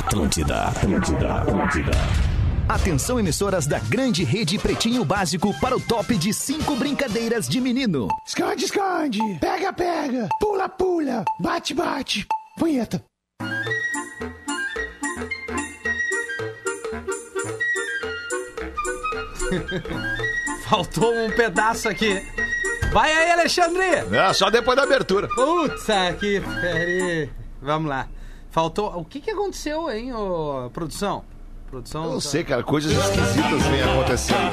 Atlântida, Atlântida, Atlântida. Atenção, emissoras da grande rede Pretinho Básico para o top de cinco brincadeiras de menino. Esconde, esconde. Pega, pega. Pula, pula. Bate, bate. Punheta. Faltou um pedaço aqui. Vai aí, Alexandre! É, só depois da abertura. Putz, que peraí. Vamos lá. Faltou. O que que aconteceu, hein, ô, produção? Produção. Eu não sei, cara, coisas esquisitas vêm acontecendo.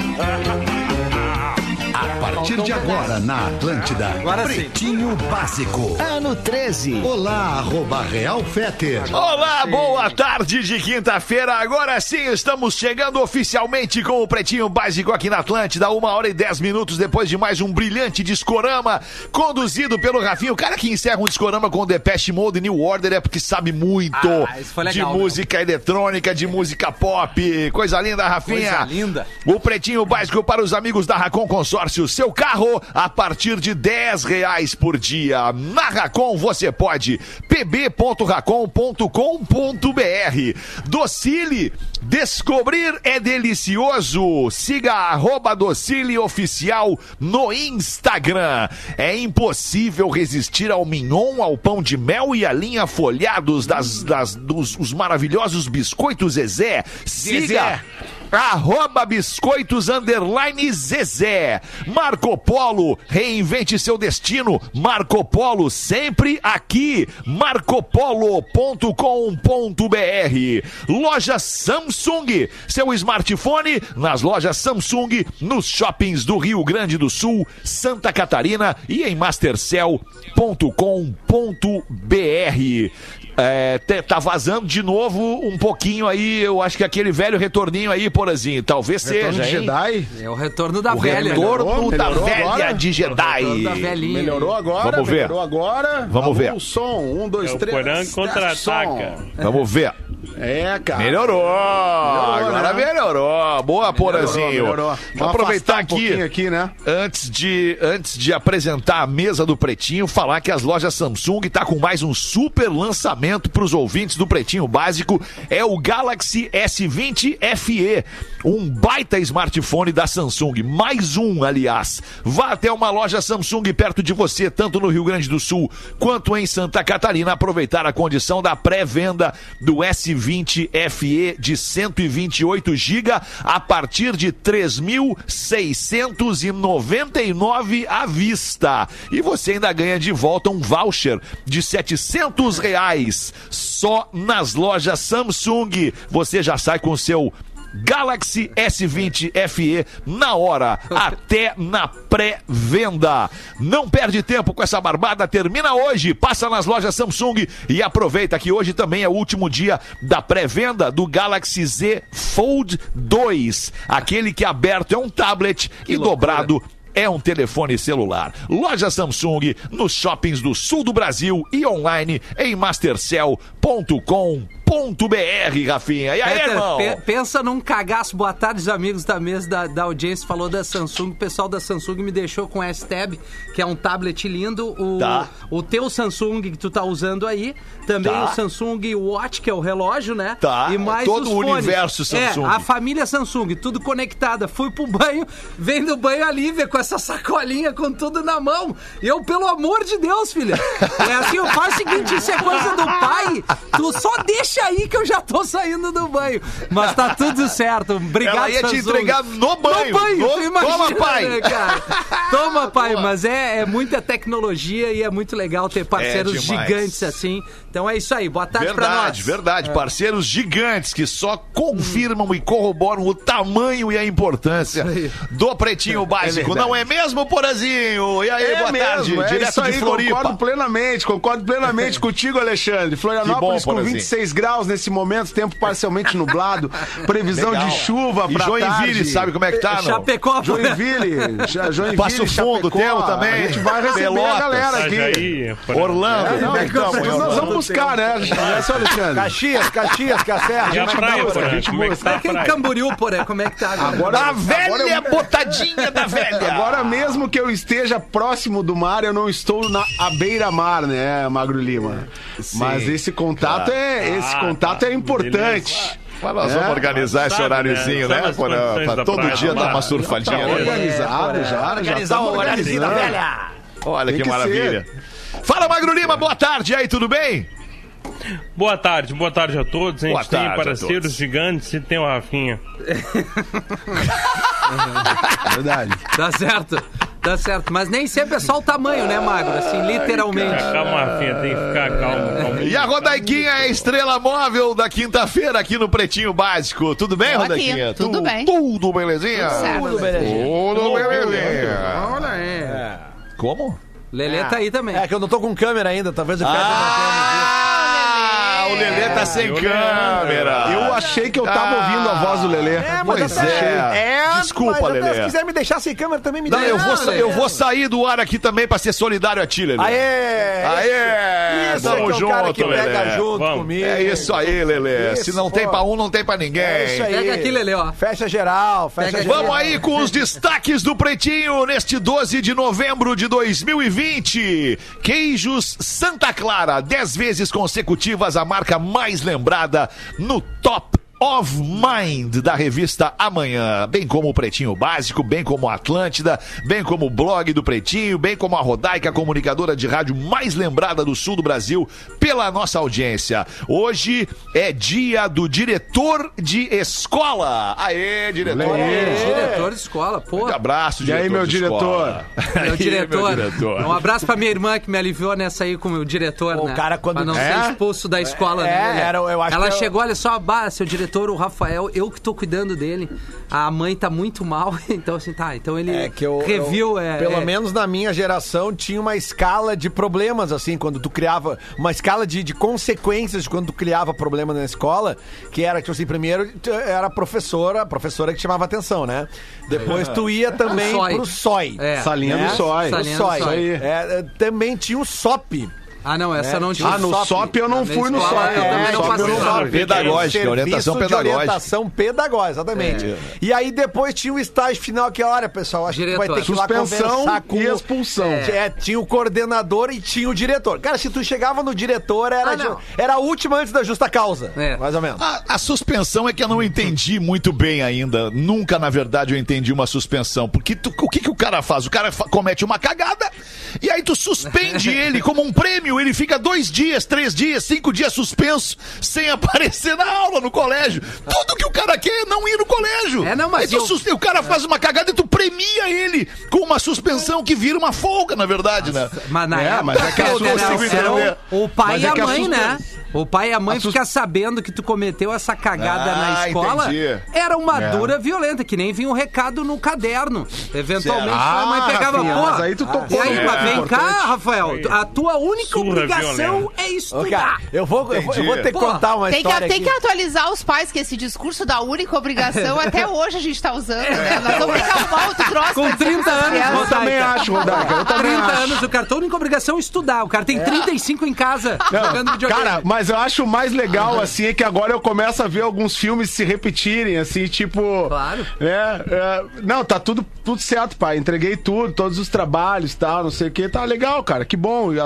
A partir de agora na Atlântida, Agora sim. Pretinho Básico. Ano 13. Olá, arroba Real Feter. Olá, boa tarde de quinta-feira. Agora sim, estamos chegando oficialmente com o Pretinho Básico aqui na Atlântida. Uma hora e dez minutos depois de mais um brilhante discorama conduzido pelo Rafinho. O cara que encerra um discorama com o Depeche Mode New Order é porque sabe muito Ah, isso foi legal, de meu. música eletrônica, de música pop. Coisa linda, Rafinha. Coisa linda. O Pretinho Básico para os amigos da Racon Consórcio. Seu carro a partir de 10 reais por dia. Na Racon você pode. pb.racon.com.br Docile. Descobrir é delicioso. Siga arroba Docile Oficial no Instagram. É impossível resistir ao mignon, ao pão de mel e à linha folhados das, das, dos os maravilhosos biscoitos Zezé. Siga Arroba Biscoitos Underline Zezé. Marco Polo, reinvente seu destino. Marco Polo, sempre aqui. Marcopolo.com.br. Loja Samsung. Seu smartphone nas lojas Samsung, nos shoppings do Rio Grande do Sul, Santa Catarina e em mastercell.com.br. É, te- tá vazando de novo um pouquinho aí, eu acho que aquele velho retorninho aí, Porazinho. Talvez Retorno seja, de hein? Jedi. É o retorno da O velha. retorno Melhorou? da Melhorou velha agora? de Jedi. Melhorou agora? Vamos ver. Melhorou agora? Vamos ver. O som. Um, dois, É o três. Porã teste contra-ataca. Vamos ver. É, cara. Melhorou! Agora né? melhorou. Boa, Porazinho. Melhorou. Vamos aproveitar um aqui. aqui, né? Antes de, antes de apresentar a mesa do Pretinho, falar que as lojas Samsung tá com mais um super lançamento para os ouvintes do Pretinho Básico. É o Galaxy S20 FE, um baita smartphone da Samsung. Mais um, aliás. Vá até uma loja Samsung perto de você, tanto no Rio Grande do Sul quanto em Santa Catarina, aproveitar a condição da pré-venda do S20 FE de 128 GB a partir de 3.699 à vista. E você ainda ganha de volta um voucher de 700 reais só nas lojas Samsung. Você já sai com o seu Galaxy S20 FE na hora, até na pré-venda. Não perde tempo com essa barbada, termina hoje. Passa nas lojas Samsung e aproveita que hoje também é o último dia da pré-venda do Galaxy Z Fold 2. Aquele que aberto é um tablet e dobrado é um telefone celular. Loja Samsung nos shoppings do sul do Brasil e online em mastercell.com.br, Rafinha. E aí, Peter, irmão? pe- pensa num cagaço. Boa tarde, os amigos da mesa da, da audiência. Falou da Samsung. O pessoal da Samsung me deixou com o S-Tab, que é um tablet lindo. O, Tá. o teu Samsung que tu tá usando aí. Também Tá. o Samsung Watch, que é o relógio, né? Tá. E mais Todo o universo Samsung. É, a família Samsung, tudo conectada. Fui pro banho, vem do banho a Lívia com essa sacolinha com tudo na mão. Eu, pelo amor de Deus, filha. É assim, eu faço o seguinte, isso é coisa do pai. Tu só deixa aí que eu já tô saindo do banho. Mas tá tudo certo. Obrigado, Ela ia te entregar no banho. No banho, No- imagina, Toma, pai. né? Toma, pai. Mas é, é muita tecnologia e é muito legal ter parceiros É gigantes assim. Então é isso aí. Boa tarde pra nós. Verdade, verdade. Parceiros gigantes que só confirmam e corroboram o tamanho e a importância do Pretinho Básico. verdade. Não é mesmo, Porazinho? E aí, É boa mesmo, tarde. é Direto isso aí, de Floripa. concordo plenamente, concordo plenamente contigo, Alexandre. Florianópolis bom, com Porazinho. 26 graus nesse momento, tempo parcialmente nublado, previsão Legal. de chuva E pra Joinville, tarde. sabe como é que tá, não? Chapecó, Joinville, Joinville, Passo Fundo, Chapecó. teu também. A gente vai receber Pelotas. a galera aqui. Orlando, É, não, é tá, nós Orlando? vamos buscar, né? Não é só Alexandre. Caxias, Caxias, que é a serra. E a praia, gente Como é que tá a praia? Camboriú, porém, como é que tá agora? A velha Agora eu- botadinha da velha. Agora mesmo que eu esteja próximo do mar, eu não estou na à beira-mar, né, Magro Lima? Mas esse contato é, esse Ah, contato tá. é importante. Mas nós vamos É. organizar esse Sabe, horáriozinho, né? né? Da todo praia dia dar uma Tá surfadinha. né? organizado já, já Organizar tá o horáriozinho da velha. Olha Tem que que maravilha. Fala, Magro Lima, boa tarde. E aí, tudo bem? Boa tarde, boa tarde a todos. A gente Boa tem a parceiros gigantes e tem o Rafinha. Verdade. Tá certo. Tá certo. Mas nem sempre é só o tamanho, né, Magro? Assim, literalmente. Calma, Rafinha, tem que ficar calmo. E a Rodaiquinha é a estrela móvel da quinta-feira aqui no Pretinho Básico. Tudo bem, Tô aqui, Rodaiquinha? tudo Tu- bem. Tudo belezinha? certo. Tudo belezinha. Tudo belezinha. Olha aí. Como? Lelê tá aí também. É que eu não tô com câmera ainda, talvez eu quero Ah, o Lelê tá sem câmera. Eu achei que eu tava Ah. ouvindo a voz do Lelê. É, mas Pois até- é. Desculpa, mas Lelê. Se quiser me deixar sem câmera também me Não, deixa. eu vou, eu vou sair do ar aqui também pra ser solidário a ti, Lelê. Aê! Aê! Isso Tamo é que é o cara que junto, pega Lelê. junto Vamos. comigo. É isso aí, Lelê. Isso, Se não tem pô. pra um, não tem pra ninguém. É isso aí. Pega aqui, Lelê, ó. Fecha geral, fecha Pega geral. Vamos aí com os destaques do Pretinho neste 12 de novembro de 2020. Queijos Santa Clara, 10 vezes consecutivas a marca mais lembrada no Top of Mind da revista Amanhã, bem como o Pretinho Básico, bem como a Atlântida, bem como o blog do Pretinho, bem como a Rodaica, comunicadora de rádio mais lembrada do sul do Brasil pela nossa audiência. Hoje é dia do diretor de escola. Aê, diretor! Aê. Diretor de escola, pô. Um abraço, E diretor. aí, meu de diretor? Meu diretor. meu diretor. Um abraço pra minha irmã que me aliviou nessa aí com o diretor, O né? cara, quando- Pra não É? ser expulso da escola, É, né? Era- eu acho Ela que eu- chegou, olha só, bah, seu diretor, o Rafael, eu que tô cuidando dele. A mãe tá muito mal, então assim, tá. Então ele É que eu, reviu. eu- é, pelo é, menos na minha geração tinha uma escala de problemas assim quando tu criava uma escala de, de consequências de quando tu criava problema na escola que era tipo assim primeiro era a professora a professora que chamava atenção né depois tu ia também O SOI. pro SOI É. Salinha né? do sói. O Salinha do SOI. SOI. É, é, também tinha o SOP Ah, não, essa É, não tinha. Ah, no SOP. SOP eu não fui no SOP. também no não SOP passei. eu não fui. Pedagógica, orientação pedagógica. orientação pedagógica, exatamente. E aí depois tinha o estágio final, que olha, pessoal, acho que tu vai Diretor. ter que ir lá Suspensão conversar com e expulsão. É, tinha o coordenador e tinha o diretor. Cara, se tu chegava no diretor, era, Ah, de- era a última antes da justa causa. É. Mais ou menos. A, a suspensão é que eu não entendi muito bem ainda. Nunca, na verdade, eu entendi uma suspensão. Porque tu- o que, que o cara faz? O cara fa- comete uma cagada e aí tu suspende ele como um prêmio. Ele fica dois dias, três dias, cinco dias suspenso sem aparecer na aula no colégio. Tudo que o cara quer é não ir no colégio. É, não, mas tu eu- o cara faz uma cagada e tu premia ele com uma suspensão que vira uma folga, na verdade, né? Mas na É, época, mas é que a o pai Mas e é a mãe, né? O pai e a mãe A ficar sabendo que tu cometeu essa cagada Ah, na escola entendi. era uma É. dura violenta, que nem vinha um recado no caderno. Eventualmente Certo. a mãe Ah, pegava, Rafinha, pô. mas aí tu tocou e aí, num mas ponto vem cá, importante. Rafael, a tua única Surra obrigação violenta. é estudar. cara, eu vou, eu vou, eu vou ter que contar uma Tem que, história tem que atualizar os pais, que esse discurso da única obrigação, até hoje a gente tá usando, né? Nós vamos ficar mal outro troço. Com pra dizer 30 pras anos, crianças. Eu também acho, Rodaica. Eu também 30 acho. anos, o cara, tua única obrigação é estudar. O cara tem 35 em casa jogando videogame. Cara, mas eu acho o mais legal, assim, é que agora eu começo a ver alguns filmes se repetirem, assim, tipo. Claro. É, é, não, tá tudo, tudo certo, pai. Entreguei tudo, todos os trabalhos e tal, não sei o que. Tá legal, cara, que bom. E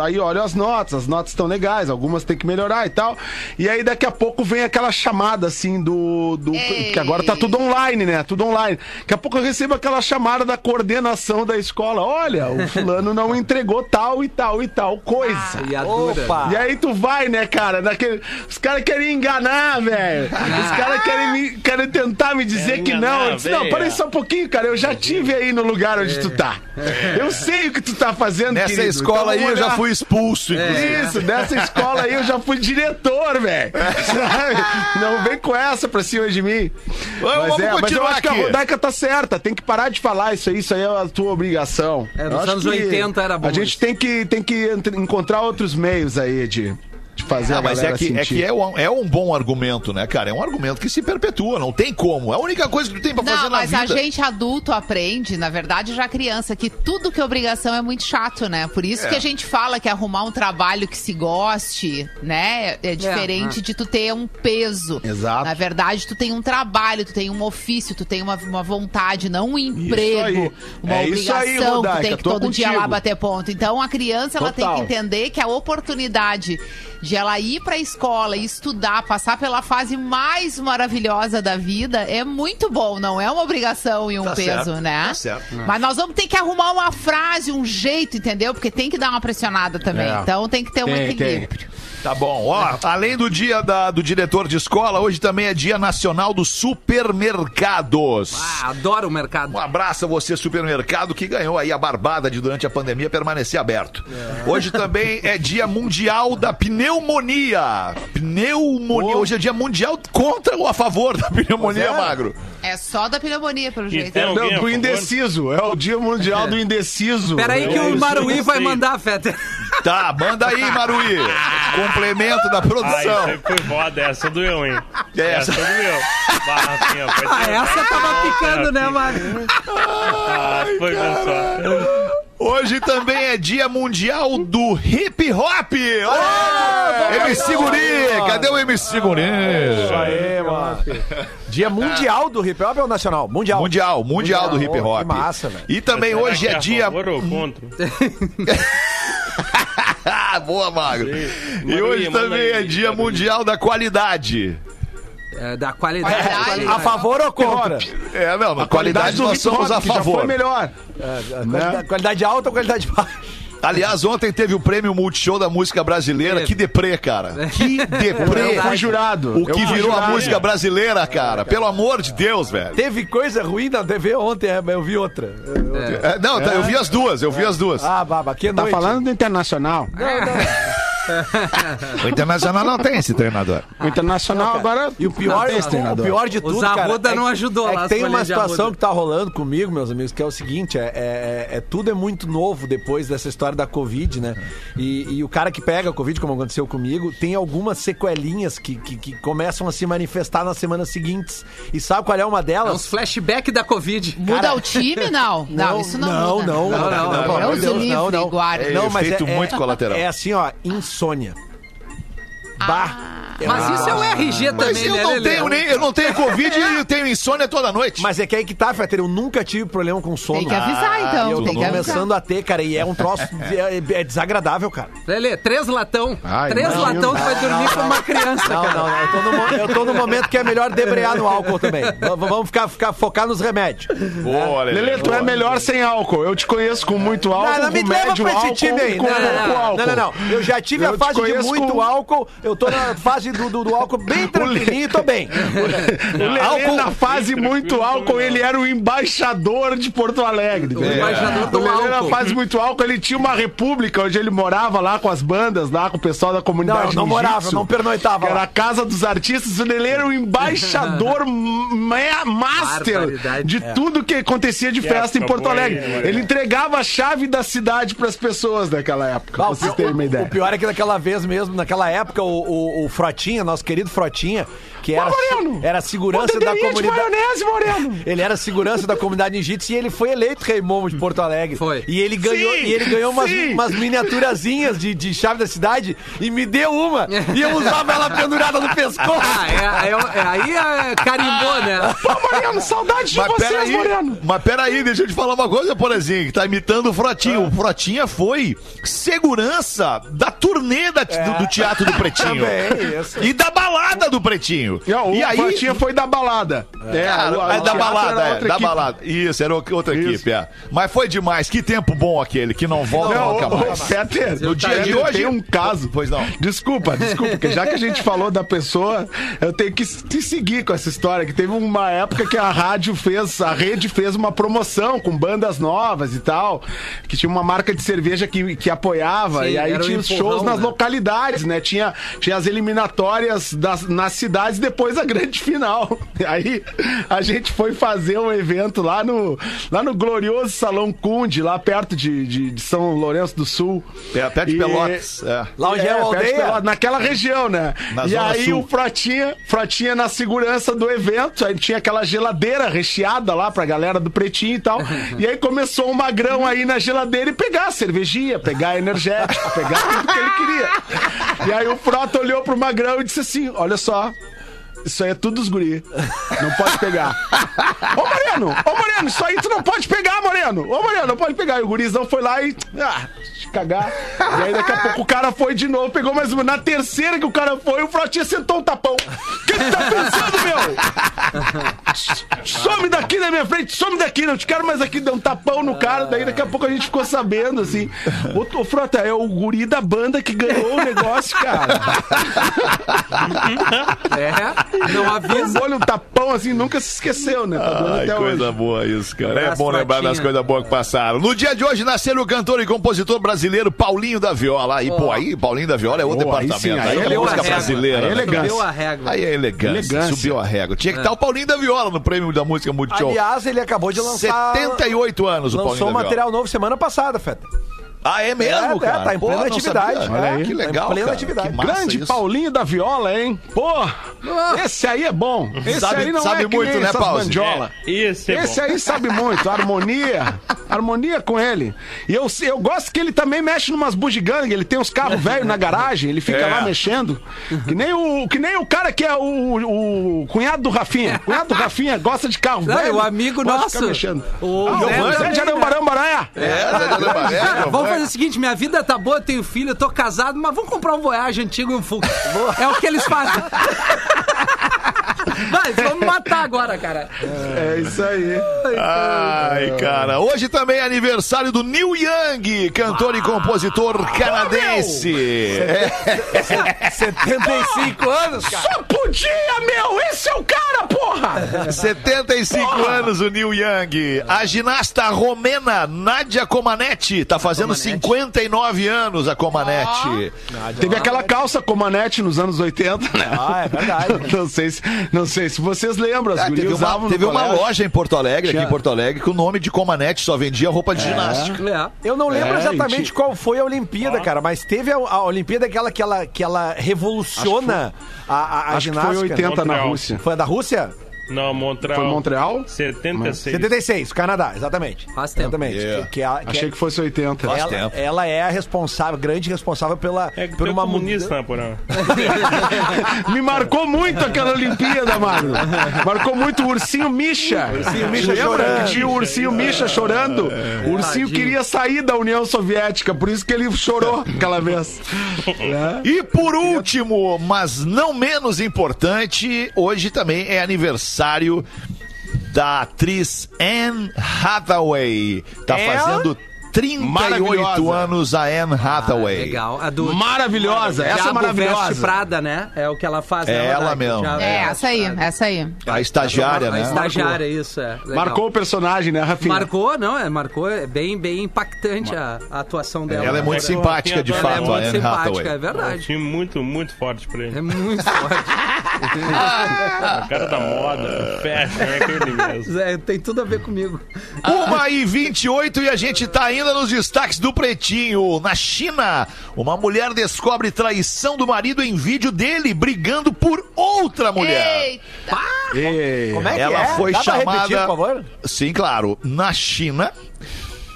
aí olha as notas, as notas estão legais, algumas tem que melhorar e tal. E aí daqui a pouco vem aquela chamada, assim, do. do Ei. que agora tá tudo online, né? Tudo online. Daqui a pouco eu recebo aquela chamada da coordenação da escola. Olha, o fulano não entregou tal e tal e tal coisa. E a dura. Opa! E aí tu vai, né, cara? Naquele... Os caras querem enganar, velho. Os caras querem, me... querem tentar me dizer que não. enganar, Eu disse, não, véia. peraí só um pouquinho, cara. Eu já tive aí no lugar onde tu tá. Eu sei o que tu tá fazendo, Nessa querido. escola Então aí eu já fui expulso, inclusive. Isso, dessa escola aí eu já fui diretor, velho. Sabe? Não vem com essa pra cima de mim. Vamos- mas, vamos é, mas eu acho que a aqui. Rodaica tá certa. Tem que parar de falar isso aí. Isso aí é a tua obrigação. É, nos anos que 80 era bom A gente tem que, tem que encontrar outros meios aí de, de fazer Ah, a mas é galera que, é sentir. que é, um, é um bom argumento, né, cara? É um argumento que se perpetua, não tem como. É a única coisa que tu tem pra fazer Não, na mas vida. a gente adulto aprende, na verdade, já criança, que tudo que é obrigação é muito chato, né? Por isso É. que a gente fala que arrumar um trabalho que se goste, né? É diferente de tu ter um peso. Exato. Na verdade, tu tem um trabalho, tu tem um ofício, tu tem uma, uma vontade, não um emprego, uma É isso aí, obrigação, Rodaica, tu tem que todo dia lá contigo. bater ponto. Então, a criança, ela tem Total. que entender que a oportunidade de ela ir pra escola e estudar, passar pela fase mais maravilhosa da vida, é muito bom, não é uma obrigação e um Tá peso, certo, né? tá certo. Mas nós vamos ter que arrumar uma frase, um jeito, entendeu? Porque tem que dar uma pressionada também. É. Então tem que ter um Tem, equilíbrio. Tá bom. Ó, além do dia da- do diretor de escola, hoje também é dia nacional dos supermercados. Ah, adoro o mercado. Um abraço a você, supermercado, que ganhou aí a barbada de durante a pandemia permanecer aberto. Hoje também é dia mundial da pneumonia. Pneumonia. Hoje é dia mundial contra ou a favor da pneumonia, Magro? É só da pneumonia, pelo jeito. a Não, do indeciso. É o dia mundial do indeciso. Peraí que Eu o Maruí vai mandar, Feta. Tá, manda aí, Maruí. Complemento da Ah, produção. isso aí foi foda, essa doeu, hein? Essa. Essa doeu. Bah, Rafinha, pode Ah, essa tava picando, né. Mário? Ah, foi só. Hoje também é dia mundial do hip hop. Olha! MC Guri, cadê o MC Guri? Aê, mano. Dia mundial do hip hop ou nacional? Mundial. Mundial, mundial do hip Mundial. hop. Que massa, velho. E também hoje é a dia. favor ou contra? Ah, boa, Magro. E hoje também aí, é dia mundial da qualidade. É, da qualidade. Qualidade. qualidade. A favor ou contra? É, não, A qualidade do nós somos a que já favor. foi melhor. Qualidade, qualidade alta ou qualidade baixa? Aliás, ontem teve o prêmio Multishow da música brasileira. Que deprê, cara. Que deprê. Eu fui jurado. O que virou a música brasileira, cara. Pelo amor de Deus, velho. Teve coisa ruim na TV ontem, é, mas eu vi outra. É, não, eu vi as duas, eu vi as duas. Ah, baba, que Tá noite. falando do Internacional. O Internacional não tem esse treinador. O Internacional agora... E o pior, não tem esse o treinador. pior de tudo, cara, Arruda é não ajudou é lá tem uma situação que tá rolando comigo, meus amigos, que é o seguinte, é, é- é- tudo é muito novo depois dessa história da Covid, né? E, e o cara que pega a Covid, como aconteceu comigo, tem algumas sequelinhas que, que, que começam a se manifestar nas semanas seguintes. E sabe qual é uma É uns delas? flashback da Covid. Muda o time? Não. Não, isso não, não, muda. não, Não, não, não, não, Deus, livre, não, não. guarda. É, Não, mas efeito é, muito é- colateral. É assim, ó, insônia. Bah. É Mas isso é o RG Mas também, eu né, não Lelê? tenho nem, eu não tenho Covid e eu tenho insônia toda noite. Mas é que aí que tá, Fetter, eu nunca tive problema com sono. Tem que avisar, então. eu tem tô que avisar. começando a ter, cara, e é um troço é, é desagradável, cara. Lelê, três latão. Ai, três latão, tu vai dormir como uma criança, Não, cara. não, não. Eu tô, no, mo- eu tô no momento que é melhor debrear no álcool também. V- vamos ficar, ficar focar nos remédios. Boa, Lelê. Lelê, tu é melhor sem álcool. Eu te conheço com muito álcool, Não, não me com leva médio pra esse álcool time aí. com Não, não, pouco não, álcool. não, não, não. Eu já tive Eu a te fase de conheço muito com- álcool. Eu tô na fase do, do, do álcool bem tranquilinho e tô bem. O Lelê, na fase muito álcool, ele era o embaixador de Porto Alegre. O embaixador do O Lelê, na álcool. fase muito álcool, ele tinha uma república onde ele morava lá com as bandas, lá com o pessoal da Não, comunidade eu não morava, não pernoitava era a casa dos artistas. O Lelê era o embaixador ma- master de tudo que acontecia de festa em Porto Alegre. Lelê? Ele entregava a chave da cidade pras pessoas naquela época, pra vocês terem uma ideia. o pior é que naquela vez mesmo, naquela época, o, o, o Frotinha, nosso querido Frotinha, que era, Moreno! era segurança da comunidade. maionese, Moreno! Ele era segurança da comunidade ninjitsu e ele foi eleito rei momo de Porto Alegre. Foi. E ele ganhou, Sim, e ele ganhou umas, sim. umas miniaturazinhas de, de chave da cidade e me deu uma. E eu usava ela pendurada no pescoço. Ah, é, é- é- aí é carimbou, né? Pô, Moreno, saudade de Mas vocês, peraí, Moreno! mas peraí, deixa eu te falar uma coisa, Porazinho, que tá imitando o Frotinho. O Frotinha foi segurança da turnê da- do, do Teatro do Pretinho. Também, isso. E da balada do Pretinho. E, ó, o e aí, Frotinha foi da balada. É, Cara, é da balada, era é, da equipe. balada. Isso, era outra Isso. equipe, é. Mas foi demais, que tempo bom aquele, que não volta Não, nunca mais. Peter, No dia de hoje- Tem um caso. Pois não. Desculpa, desculpa, porque já que a gente falou da pessoa, eu tenho que te seguir com essa história. Que teve uma época que a rádio fez, a rede fez uma promoção com bandas novas e tal. Que tinha uma marca de cerveja que, que apoiava. Sim, e aí tinha os shows nas né? localidades, né? Tinha, tinha as eliminatórias das, nas cidades depois a grande final. Aí a gente foi fazer um evento lá no, lá no glorioso Salão Cunde, lá perto de, de, de São Lourenço do Sul. É, perto de E- Pelotas. É. Lá onde é, de aldeia. Pelotas, naquela região, né? Na e aí Sul. o Frotinha, Frotinha na segurança do evento, aí tinha aquela geladeira recheada lá pra galera do Pretinho e tal. e aí começou o magrão aí na geladeira e pegar a cervejinha, pegar energético, pegar tudo que ele queria. E aí o Frota olhou pro magrão e disse assim: olha só. Isso aí é tudo dos guri. Não pode pegar. Ô, Moreno! Ô, Moreno, isso aí tu não pode pegar, Moreno! Ô, Moreno, não pode pegar. E o gurizão foi lá e... Ah, cagar. E aí daqui a pouco o cara foi de novo, pegou mais uma. Na terceira que o cara foi, o Frotinha sentou um tapão. O que tu tá pensando, meu? Some daqui da minha frente, some daqui, não te quero mais aqui. Deu um tapão no cara, daí daqui a pouco a gente ficou sabendo, assim. O, o Frota, é o guri da banda que ganhou o negócio, cara. É, não avisa. Olha um tapão assim, nunca se esqueceu, né? Tá Ai, até coisa hoje. boa isso, cara. É bom lembrar das coisas boas que passaram. No dia de hoje nasceu o cantor e compositor brasileiro Paulinho da Viola. E, pô, aí Paulinho da Viola é outro Pô, aí departamento. sim, Aí, aí é ele música brasileira. Aí é né? elegância. Subiu a régua. Aí é elegância, Elegância. subiu a régua. Tinha que estar o Paulinho da Viola no prêmio da música Multishow. Aliás, ele acabou de lançar. 78 anos o Paulinho Lançou da um Viola. material novo semana passada, Feta. Ah, é mesmo, É, é, cara? tá em Pô, plena não atividade. sabia. Olha aí. que Tá em legal, plena cara. atividade. Grande isso. Paulinho da Viola, hein? Pô, esse aí é bom. Esse Sabe- aí não sabe é que muito, nem né, essas Pause? bandiola. Esse é Esse bom. aí sabe muito, harmonia, harmonia com ele. E eu, eu gosto que ele também mexe numas bugigangas, ele tem uns carros velhos na garagem, ele fica É. lá mexendo. Que nem, o, que nem o cara que é o, o cunhado do Rafinha. O cunhado do Rafinha gosta de carro Não, velho. o amigo nosso. O Ah, Zé Zé também, de né? Arambarambaré. É, Zé de Cara, Giovanni. Vamos fazer o seguinte, minha vida tá boa, eu tenho filho, eu tô casado, mas vamos comprar um Voyage antigo e um Fux. É o que eles fazem. Vai, vamos matar agora, cara. É isso aí. Ai, cara. Hoje também é aniversário do Neil Young, cantor e compositor canadense. É, 75 anos, cara. Só podia, meu! Esse é o cara, porra! 75 anos o Neil Young. A ginasta romena Nadia Comaneci tá fazendo 59 anos a Comaneci. Teve aquela calça com manete nos anos 80, né? Ah, é verdade. Não sei se, não sei se vocês lembram. As Ah, teve uma, teve uma loja em Porto Alegre, aqui em Porto Alegre, que o nome de Comaneci só vendia roupa de ginástica. É. Eu não lembro É, exatamente gente. qual foi a Olimpíada, cara, mas teve a, a Olimpíada aquela que ela, que ela revoluciona a, a, a Acho que ginástica. foi 80 na. Rússia. Foi a da Rússia? Não, Montreal. Foi Montreal? 76. 76, Canadá, exatamente. Faz tempo. Exatamente. Yeah. Que, que, a- que Achei que fosse 80. Faz ela, tempo. ela é a responsável, grande responsável pela É que por é uma comunista, né, Porã? Me marcou muito aquela Olimpíada, mano. Marcou muito o ursinho Misha. Ursinho Misha chorando. Tinha o ursinho Misha chorando. O ursinho queria sair da União Soviética, por isso que ele chorou aquela vez. É. E por último, mas não menos importante, hoje também é aniversário da atriz Anne Hathaway. Tá É? fazendo 38 Maravilhosa. anos a Anne Hathaway. Legal. A do Maravilhosa, essa é Diabo Veste maravilhosa. Prada, né? É o que ela faz. É né, ela Rodaica? mesmo. É, essa aí, essa aí. A estagiária, A né? estagiária, isso, é. Legal. Marcou o personagem, né, Rafinha? Marcou, não, é, marcou, é bem, bem impactante a, a atuação dela. Ela é muito É, simpática, de ela é Ela é fato, a muito Anne simpática, é Hathaway. É um verdade. time muito, muito forte pra ele. É muito forte. O cara da moda, do fashion, é aquele mesmo. É, tem tudo a ver comigo. Uma e 28 e a gente tá ainda nos destaques do Pretinho. Na China, uma mulher descobre traição do marido em vídeo dele brigando por outra mulher. Eita! Ei. Como é que Ela é? foi Dá chamada. repetir, por favor? Sim, claro. Na China,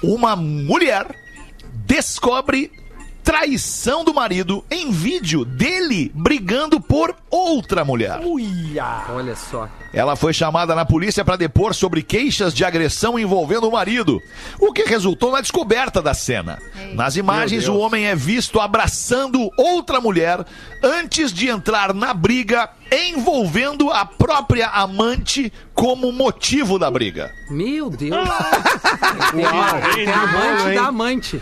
uma mulher descobre traição do marido em vídeo dele brigando por outra mulher. Uia! Olha só. Ela foi chamada na polícia para depor sobre queixas de agressão envolvendo o marido, o que resultou na descoberta da cena. Nas imagens, o homem é visto abraçando outra mulher antes de entrar na briga, envolvendo a própria amante como motivo da briga. Meu Deus. a, tem a amante da amante.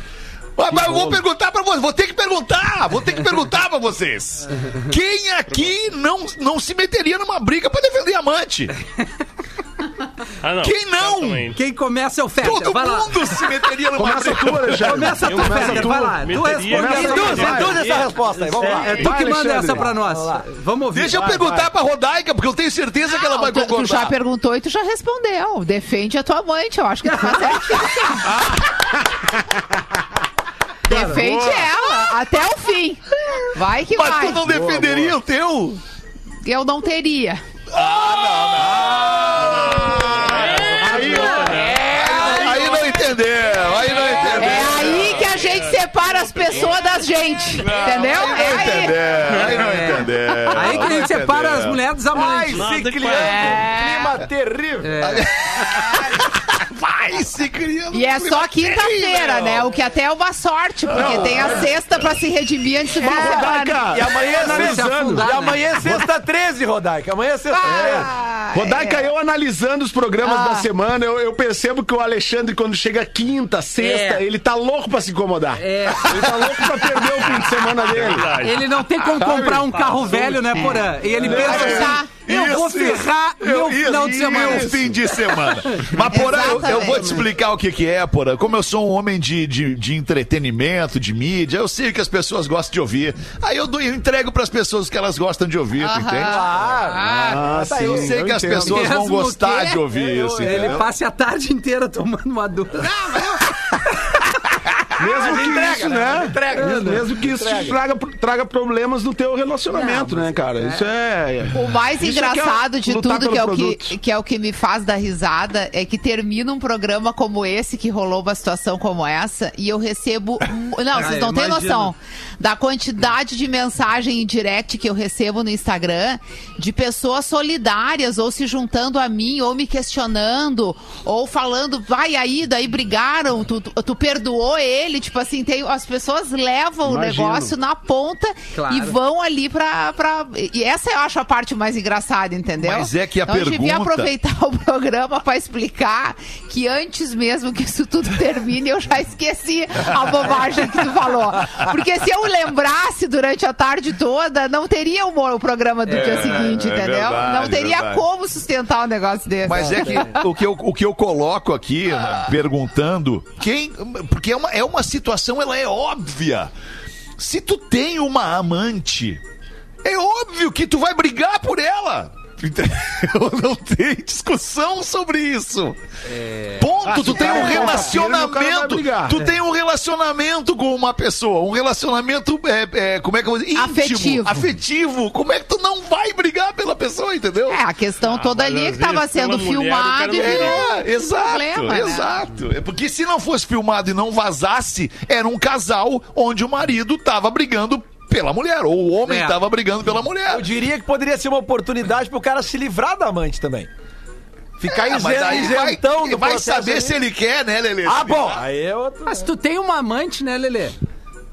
Mas, mas eu vou perguntar pra vocês, vou ter que perguntar, vou ter que perguntar pra vocês. Quem aqui não, não se meteria numa briga pra defender a amante? Ah, não. Quem não? certamente. Quem começa é o Fetter. Todo vai lá. mundo se meteria numa Começa briga. tu, Alexandre. Começa tu, tu. Vai lá. Tu responde Induz, induz essa resposta aí, vamos lá. É tu Vai, que manda Alexandre. essa pra nós. Vamos ouvir. Deixa eu perguntar pra Rodaica, porque eu tenho certeza que ela vai tu, tu já concordar. perguntou e tu já respondeu. Defende a tua amante, eu acho que tu faz Defende ela até o fim. Vai que Mas vai. tu não defenderia o teu? Eu não teria. Aí, ó. Aí não entendeu, aí não entendeu. É aí que a gente separa as pessoas das gente. Entendeu? Aí não É aí. entendeu, aí não entendeu. entendendo. Aí que a gente separa as mulheres dos Ai, amantes. Nada se criando É. um clima terrível. Vai se criando. E é só quinta-feira, né? O que até é uma sorte, porque tem a sexta pra se redimir antes do fim de semana. E amanhã é afundar, E né? amanhã é sexta 13, Rodaica. Amanhã é sexta 13. Ah, Rodaica, é. eu analisando os programas Ah. da semana, eu, eu percebo que o Alexandre, quando chega quinta, sexta, É. ele tá louco pra se incomodar. É. Ele tá louco pra perder o fim de semana dele. Verdade. Ele não tem como comprar um carro velho, né, Porã? E ele pensa assim, eu vou Isso, ferrar meu isso, final de semana. Meu fim de semana. Mas, Porã, eu, eu vou te explicar o que, que é, Porã. Como eu sou um homem de, de, de entretenimento, de mídia, eu sei o que as pessoas gostam de ouvir. Aí eu, dou, eu entrego pras pessoas o que elas gostam de ouvir, tu Aham. entende? Ah, Ah, sim, Eu sei que as entendo. pessoas vão Mesmo gostar que de ouvir isso. Ele entendeu? passe a tarde inteira tomando uma dura. Mesmo que entrega, isso, né? né? Entrega. Mesmo, mesmo que isso traga, traga problemas no teu relacionamento, Não, né, cara? Isso é. O mais é que é engraçado de lutar tudo, que é, o que, produto. que é o que me faz dar risada, é que termina um programa como esse, que rolou uma situação como essa, e eu recebo. Não, vocês não têm noção da quantidade de mensagem em direct que eu recebo no Instagram de pessoas solidárias, ou se juntando a mim, ou me questionando, ou falando, vai aí, daí brigaram, tu, tu, tu perdoou ele. Tipo assim, tem, as pessoas levam Imagino. o negócio na ponta Claro. e vão ali pra, pra. E essa eu acho a parte mais engraçada, entendeu? Mas é que a então, eu devia pergunta- aproveitar o programa pra explicar que antes mesmo que isso tudo termine, eu já esqueci a bobagem que tu falou. Porque se eu lembrasse durante a tarde toda, não teria o, o programa do dia seguinte, é entendeu? verdade, não teria verdade. como sustentar um negócio desse. Mas é que o que eu, o que eu coloco aqui, né, perguntando, quem. Porque é uma, é uma situação, ela é óbvia. Se tu tem uma amante, é óbvio que tu vai brigar por ela. Não tem discussão sobre isso. Ponto. Ah, tu tem um é cara vai relacionamento. brigar. Tu tem um relacionamento com uma pessoa. Um relacionamento. É, é, como é que eu vou dizer? Íntimo, Afetivo. Afetivo. Como é que tu não vai brigar pela pessoa, entendeu? É, a questão toda mas ali é que tava vezes, sendo mulher, filmado cara e virou. É, exato, problema, né? exato. É porque se não fosse filmado e não vazasse, era um casal onde o marido tava brigando pela mulher, ou o homem É. tava brigando pela mulher. Eu diria que poderia ser uma oportunidade pro cara se livrar da amante também. Ficar É, isento, isentão vai, do vai saber ali. se ele quer, né, Lelê? Ah, bom. Aí é outro. Mas tu tem uma amante, né, Lelê?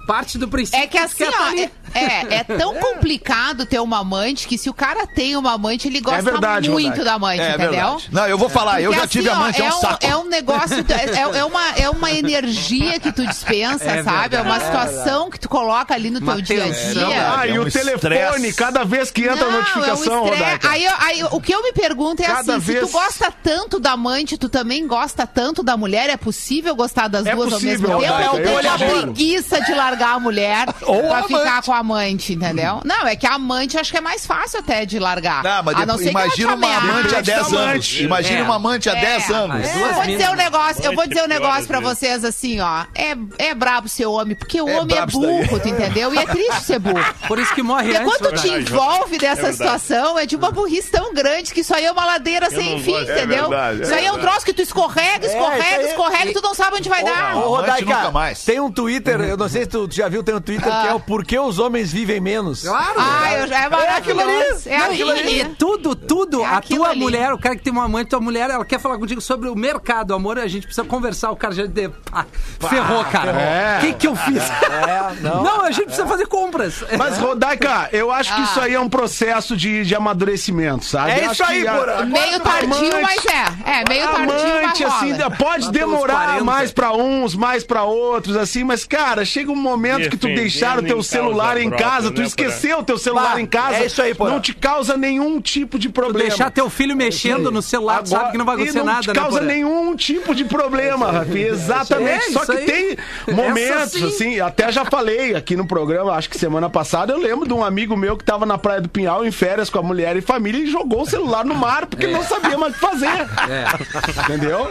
Parte do princípio É que assim, quer tá ó, é, é, é tão complicado ter uma amante que se o cara tem uma amante, ele gosta verdade, muito Rodaica. da amante, É entendeu? verdade. Não, eu vou falar, eu Porque já assim, tive ó, amante, é um saco. É um negócio, é, é uma, é uma energia que tu dispensa, É sabe? É uma situação que tu coloca ali no Uma teu dia a dia. Ah, É e um o telefone, cada vez que entra a Não, notificação, é um aí, eu- aí o que eu me pergunto é Cada assim, se vez- tu gosta tanto da amante, tu também gosta tanto da mulher, é possível gostar das É duas possível, ao mesmo tempo? É a preguiça de largar a mulher Ou pra a ficar com a amante, entendeu? Não, é que a amante acho que é mais fácil até de largar. Não, mas a não ser que ela te imagina uma amante há 10 Amante. anos. Imagina É. uma amante há É, 10 anos. As Eu vou dizer um negócio, eu vou dizer um negócio pra vocês assim, ó. É, é brabo ser homem, porque o É homem é burro, tu entendeu? E é triste ser burro. Por isso que morre Porque antes. quando te verdade. envolve dessa É verdade. situação, é de uma burrice tão grande que isso aí é uma ladeira sem fim. É entendeu? é isso aí é um troço que tu escorrega, escorrega, escorrega e tu não sabe onde vai dar. Ô, Rodaica, nunca mais. tem um Twitter, eu não sei se tu já viu, tem um Twitter que é o Por que os homens vivem menos. Claro. Ah, eu já é aquilo ali. maravilhoso. É aquilo aquilo E ali. tudo, tudo, É a tua ali. mulher, o cara que tem uma amante, tua mulher, ela quer falar contigo sobre o mercado, amor, a gente precisa conversar, o cara já de, pá, ferrou, cara. O É. que que eu fiz? É, não. Não, a gente precisa fazer compras. Mas, Rodaica, eu acho que Ah. isso aí é um processo de, de amadurecimento, sabe? É isso aí, Porã. Meio tardio, amante- mas é. É, meio tardio, Amante, mas assim, rola. pode Lá demorar 40. mais pra uns, mais pra outros, assim, mas, cara, chega um momento que tu deixar o teu celular em própria, casa, tu né, esqueceu o teu celular em casa, é isso aí, Porã. não te causa nenhum tipo de problema. Deixar teu filho mexendo no celular, tu sabe que não vai acontecer não nada, né, causa Porã? nenhum tipo de problema, Rafi. Exatamente. É, Só que aí. tem momentos, sim. assim, até já falei aqui no programa, acho que semana passada, eu lembro de um amigo meu que tava na Praia do Pinhal em férias com a mulher e família e jogou o celular no mar porque não sabia mais o que fazer. É. Entendeu?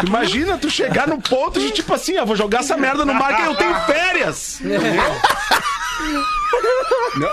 Tu Imagina tu chegar no ponto de tipo assim, ah, vou jogar essa merda no mar que eu tenho férias.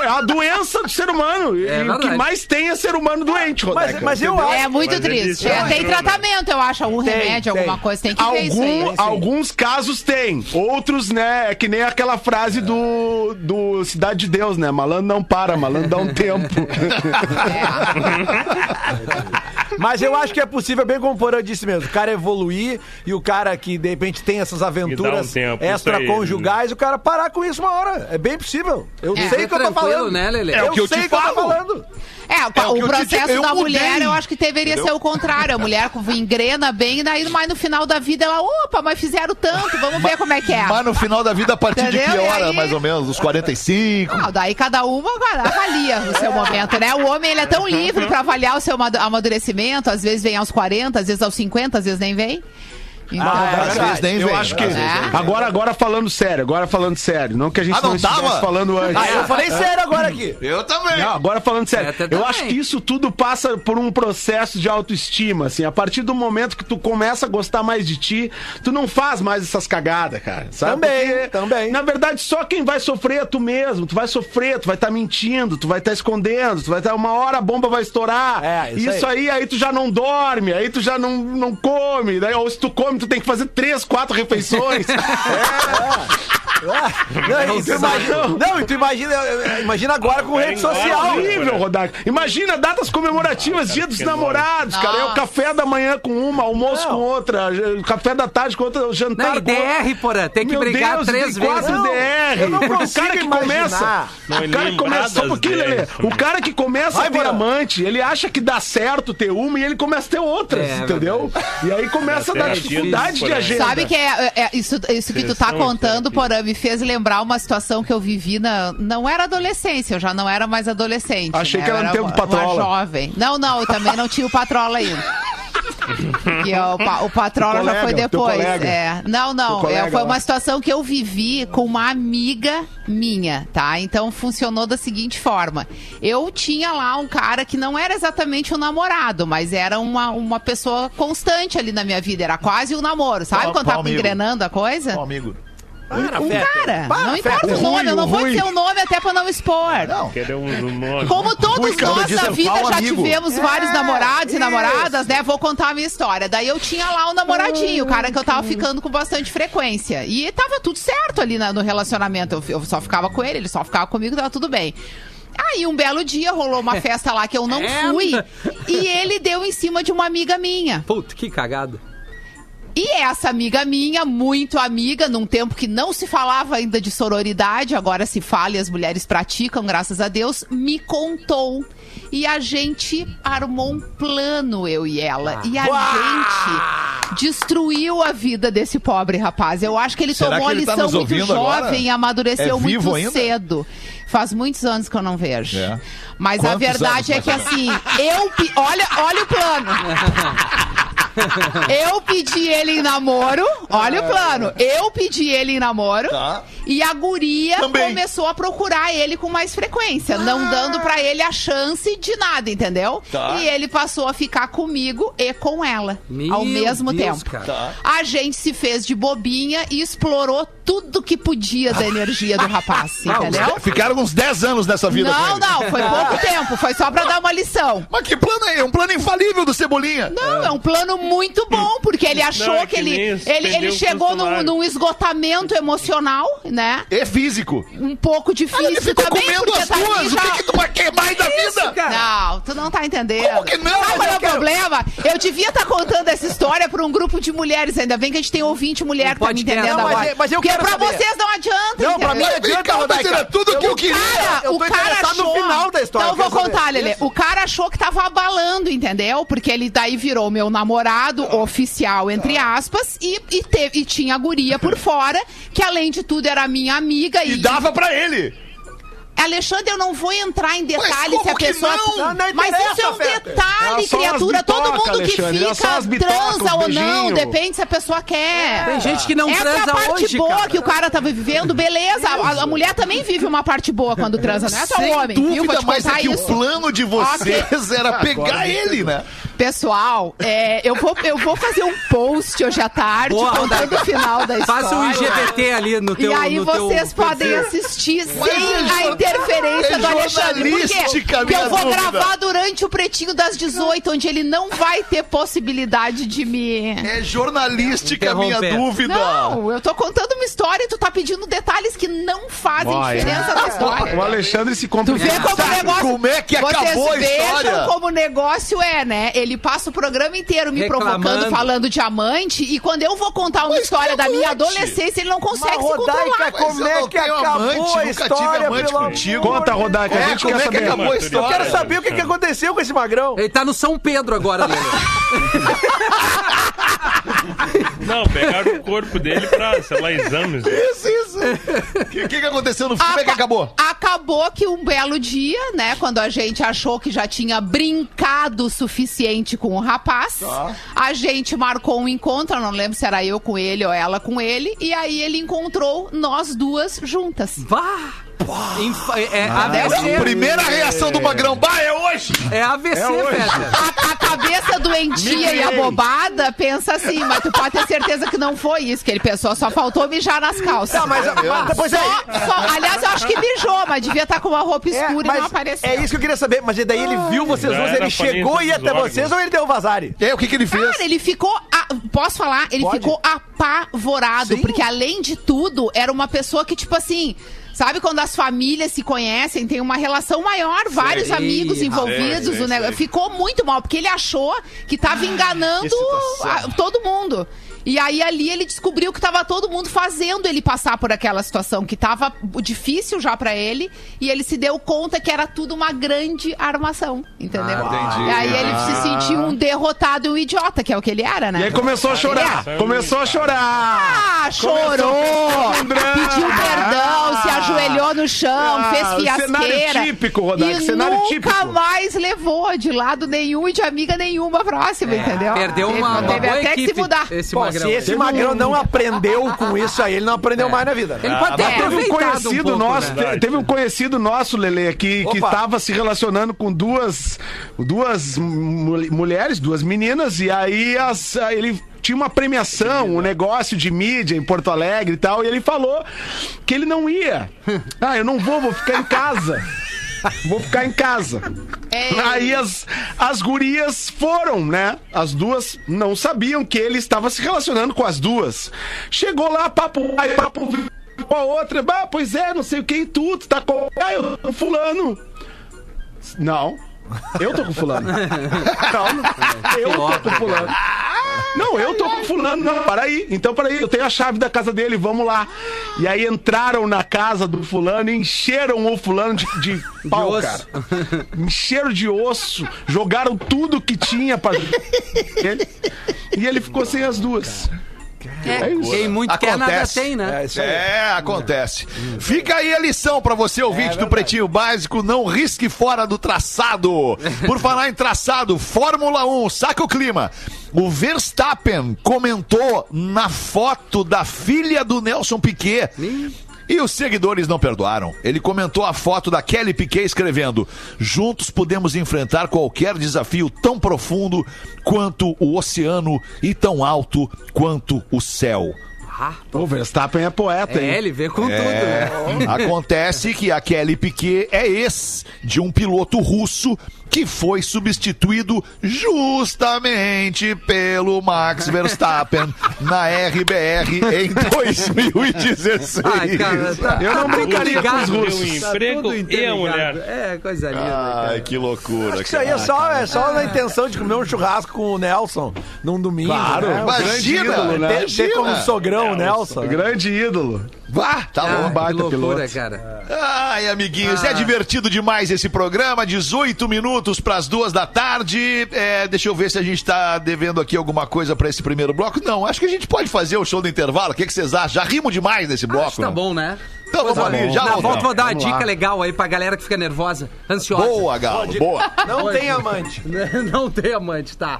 É a doença do ser humano. E É o que mais tem é ser humano doente. Mas, mas eu acho. É muito Mas triste. É, tem tratamento, eu acho. Algum Tem, remédio, alguma tem. coisa. Tem que ver isso aí. Algum, alguns casos tem. Outros, né? É que nem aquela frase do, do Cidade de Deus, né? Malandro não para, malandro dá um tempo. Mas eu acho que é possível, bem como o Porã disse mesmo, o cara evoluir e o cara que de repente tem essas aventuras um tempo, extraconjugais, o cara parar com isso uma hora. É bem possível. Eu É. sei o que eu tô falando. né, Lelê? Eu É o que eu sei te o que eu tô falando. É, o, o o eu processo te- eu da mudei. mulher, eu acho que deveria ser o contrário. A mulher engrena bem, daí, mas no final da vida ela, opa, mas fizeram tanto, vamos ver como é que é. Mas no final da vida, a partir de que Entendeu? Hora, aí- mais ou menos? Os 45? Não, daí cada uma avalia o seu momento, né? O homem, ele é tão livre pra avaliar o seu amadu- amadurecimento. Às vezes vem aos 40, às vezes aos 50, às vezes nem vem. Ah, é Às vezes nem Eu vem. acho que. Agora, agora falando sério, agora falando sério. Não que a gente Ah, não, não estivesse tava? falando antes. Ah, eu falei sério agora aqui. Eu também. Não, agora falando sério, eu também. acho que isso tudo passa por um processo de autoestima, assim, a partir do momento que tu começa a gostar mais de ti, tu não faz mais essas cagadas, cara, sabe? Também, Porque, também. Na verdade, só quem vai sofrer é tu mesmo, tu vai sofrer, tu vai estar mentindo, tu vai estar escondendo, tu vai estar, uma hora a bomba vai estourar, É, isso isso aí. aí, tu já não dorme, aí tu já não, não come, daí, ou se tu come, tu tem que fazer três, quatro refeições. Não, e tu imagina, não, e tu imagina, imagina agora com rede social. horrível, Rodak. Imagina datas comemorativas, dia dos namorados, cara. É o café da manhã com uma, almoço Não. com outra, café da tarde com outra, jantar Não, e com outra. DR, porra, tem que Meu brigar Deus, três tem quatro vezes. Não, DR. eu não porque o cara que imaginar. começa. Não, o cara que começa. Só um pouquinho. Lelê. O cara que começa Vai, a ter amante, ele acha que dá certo ter uma e ele começa a ter outras, É, entendeu? E aí começa a dar É dificuldade de agenda. Sabe que é, é- isso, isso que tu tá contando. Porã, me fez lembrar uma situação que eu vivi na. Não era adolescência, eu já não era mais adolescente. Achei né? que era no tempo do Patrola. Uma jovem. Não, não, eu também não tinha o Patrola ainda. É o, pa- o Patrola Teu já foi colega, depois. colega. É. Não, não. Colega é, foi uma situação que eu vivi com uma amiga minha, tá? Então funcionou da seguinte forma. Eu tinha lá um cara que não era exatamente um namorado, mas era uma, uma pessoa constante ali na minha vida. Era quase um namoro. Sabe Qual- quando qual tava amigo? engrenando a coisa? Ó, amigo. Para, Um Feta. cara. Para, não importa Feta. o nome, eu não vou dizer o nome até pra não expor. Não. Queremos um nome. Como todos Rui, nós na é vida já amigo. tivemos vários namorados e namoradas, né? Vou contar a minha história. Daí eu tinha lá um namoradinho, o cara que eu tava ficando com bastante frequência. E tava tudo certo ali na- no relacionamento. Eu, eu só ficava com ele, ele só ficava comigo, tava tudo bem. Aí um belo dia rolou uma festa lá que eu não É. fui. E ele deu em cima de uma amiga minha. Puta, que cagada. E essa amiga minha, muito amiga, num tempo que não se falava ainda de sororidade, agora se fala e as mulheres praticam, graças a Deus, me contou. E a gente armou um plano, eu e ela. E a gente destruiu a vida desse pobre rapaz. Eu acho que ele Será tomou que a ele tá lição nos muito jovem agora? e amadureceu É muito ainda? cedo. Faz muitos anos que eu não vejo. É. Mas a Quantos verdade anos, é que assim, eu. Olha, olha o plano. Eu pedi ele em namoro. Olha o plano. Eu pedi ele em namoro. Tá. E a guria Também. começou a procurar ele com mais frequência, não dando pra ele a chance de nada, entendeu? Tá. E ele passou a ficar comigo e com ela Meu ao mesmo Deus, tempo. cara. Tá. A gente se fez de bobinha e explorou tudo que podia da energia do rapaz, entendeu? Ficaram uns 10 anos nessa vida Não, não, foi pouco tempo, foi só pra dar uma lição. Mas que plano é? É um plano infalível do Cebolinha. Não, é um plano muito bom, porque ele achou Não, é que, que ele, ele, ele chegou num, num esgotamento emocional, né? É físico. Um pouco difícil Ele ficou também, comendo as tá duas. O já- que, que tu vai queimar da vida? Não, tu não tá entendendo. Como que não? Sabe Mas qual é o quero- problema? Eu devia estar contando essa história pra um grupo de mulheres. Ainda bem que a gente tem ouvinte mulher que tá me entendendo Não, mas agora. eu- mas eu Porque quero pra saber. vocês não adianta, Não, pra mim entendeu? adianta, Rodaica. Rodaica, tudo que eu queria. cara, Eu o tô cara interessado no achou... final da história, Então eu vou contar, Lelê. Isso. O cara achou que tava abalando, entendeu? Porque ele daí virou meu namorado oficial, entre aspas, e, e, teve, e tinha a guria por fora, que além de tudo era minha amiga. E, E dava pra ele. Alexandre, eu não vou entrar em detalhes se a que pessoa. não? Não, não Mas isso é um detalhe, criatura. as Todo bitoca, mundo que Alexandre, são fica bitoca, transa ou não, depende se a pessoa quer. Tem gente que não Essa transa é a parte hoje, boa cara. que o cara tava vivendo, beleza. A, a mulher também vive uma parte boa quando transa, não é só o homem. viu? Vou dúvida, te mas é que isso. o plano de vocês era pegar ele, né? Pessoal, é, eu, vou, eu vou fazer um post hoje à tarde Boa, contando o final da história. Faça um IGBT ali no teu E aí no teu vocês podem perfil. assistir Mas sem a interferência É do Alexandre. Por quê? Porque minha eu vou dúvida. gravar durante o pretinho das 18, onde ele não vai ter possibilidade de me. É jornalística, minha Interromper. dúvida. Não, eu tô contando uma história e tu tá pedindo detalhes que não fazem Vai. diferença na história. O Alexandre se Tu vê como o negócio. Como é que Vocês acabou a vejam história? como o negócio é, né? Ele passa o programa inteiro me Reclamando. provocando, falando diamante, e quando eu vou contar uma Mas história da minha adolescência, ele não consegue Mas, se controlar. Rodaica, como eu é que acabou amante, a nunca tive história, amante pelo contigo. amor Conta, Rodaica, a É, gente quer é que saber. acabou a Eu história? quero saber o que, que aconteceu com esse magrão. Ele tá no São Pedro agora, Lelê. Não, pegaram o corpo dele pra, sei lá, exames. Isso, isso. O que, que que aconteceu no filme? Como é que Aca- acabou? Acabou que um belo dia, né, quando a gente achou que já tinha brincado o suficiente com o rapaz, Tá. a gente marcou um encontro, eu não lembro se era eu com ele ou ela com ele, e aí ele encontrou nós duas juntas. Vá! Infa- é, A AVC. primeira reação do Magrão, bah, é hoje! É AVC, velho. A, a cabeça doentia e abobada pensa assim, mas tu pode ter certeza que não foi isso que ele pensou, só faltou mijar nas calças. Tá, mas, mas pois é, Só- só- aliás, eu acho que mijou, mas devia estar com uma roupa é, escura e mas não apareceu. é isso que eu queria saber. Mas e daí ele viu vocês era ele chegou e ia até vocês ou ele deu vazare? E aí, o que, que ele fez? Cara, ele ficou. a- Posso falar? Ele Pode. ficou apavorado, Sim. porque além de tudo, era uma pessoa que, tipo assim. Sabe quando as famílias se conhecem, tem uma relação maior, vários amigos envolvidos, ficou muito mal, porque ele achou que tava enganando a- todo mundo. E aí ali ele descobriu que tava todo mundo fazendo ele passar por aquela situação, que tava difícil já pra ele, e ele se deu conta que era tudo uma grande armação, entendeu? Ah, entendi. E aí ele Ah. se sentiu um derrotado e um idiota, que é o que ele era, né? E aí começou a chorar. É. Começou a chorar. Ah, chorou, drama. pediu perdão, se ajoelhou no chão, Ah, fez fiasqueira. cenário típico, Rodaica, e cenário nunca típico. mais levou de lado nenhum e de amiga nenhuma próxima, entendeu? Perdeu Teve- uma, uma Teve boa até equipe. que se mudar. Esse Bom, magrão. se esse magrão não aprendeu com isso aí, ele não aprendeu mais na vida. Ele pode ter mas Teve um conhecido pouco, nosso, né? te- teve um conhecido nosso, Lele, que, que Opa. tava se relacionando com duas, duas mul- mulheres, duas meninas, e aí as, ele tinha uma premiação, um negócio de mídia em Porto Alegre e tal, e ele falou que ele não ia. Ah, eu não vou, vou ficar em casa. Vou ficar em casa. É. Aí as, as gurias foram, né? As duas não sabiam que ele estava se relacionando com as duas. Chegou lá, papo vai, papo com a outra. Bah, pois é, não sei o que e tudo. Tá com. Ah, eu tô fulano. Não. Eu tô com fulano. Não, não. eu tô com fulano. Não, eu tô com fulano. Não, para aí. Então, para aí, eu tenho a chave da casa dele, vamos lá. E aí entraram na casa do fulano e encheram o fulano de, de pau, osso. cara. Encheram de osso, jogaram tudo que tinha pra ele. E ele ficou sem as duas. É. Quem muito quer, nada Acontece. tem, né? É isso aí. É, acontece. Fica aí a lição pra você, ouvinte do Pretinho Básico, não risque fora do traçado. Por falar em traçado, Fórmula 1, saca o clima. O Verstappen comentou na foto da filha do Nelson Piquet. E os seguidores não perdoaram. Ele comentou a foto da Kelly Piquet escrevendo: Juntos podemos enfrentar qualquer desafio tão profundo quanto o oceano e tão alto quanto o céu. O Verstappen é poeta, É, hein? ele vê com tudo, É, né? acontece que a Kelly Piquet é ex de um piloto russo que foi substituído justamente pelo Max Verstappen na RBR em 2016. Ai, cara, tá, Eu não tá tudo brincaria com os russos. O Tá emprego tudo e a mulher. É, coisa linda. cara. Ai, que loucura. Isso aí é só, é só na intenção de comer um churrasco com o Nelson num domingo. Claro, né? Imagina, ídolo, né? Ter, ter como Imagina. sogrão o Nelson. né? Grande ídolo. Vá, tá Ah, louco. que baita loucura, piloto. cara. Ai, amiguinhos, é divertido demais esse programa. 18 minutos para as duas da tarde. É, deixa eu ver se a gente tá devendo aqui alguma coisa para esse primeiro bloco. Não, acho que a gente pode fazer o show do intervalo. O que, que vocês acham? Já rimos demais nesse bloco. Acho que tá né? bom, né? Então vamos ali, já Na volta vou dar uma dica lá. legal aí pra galera que fica nervosa, ansiosa. Boa, Galo, boa. Não tem amante. Não tem amante, tá?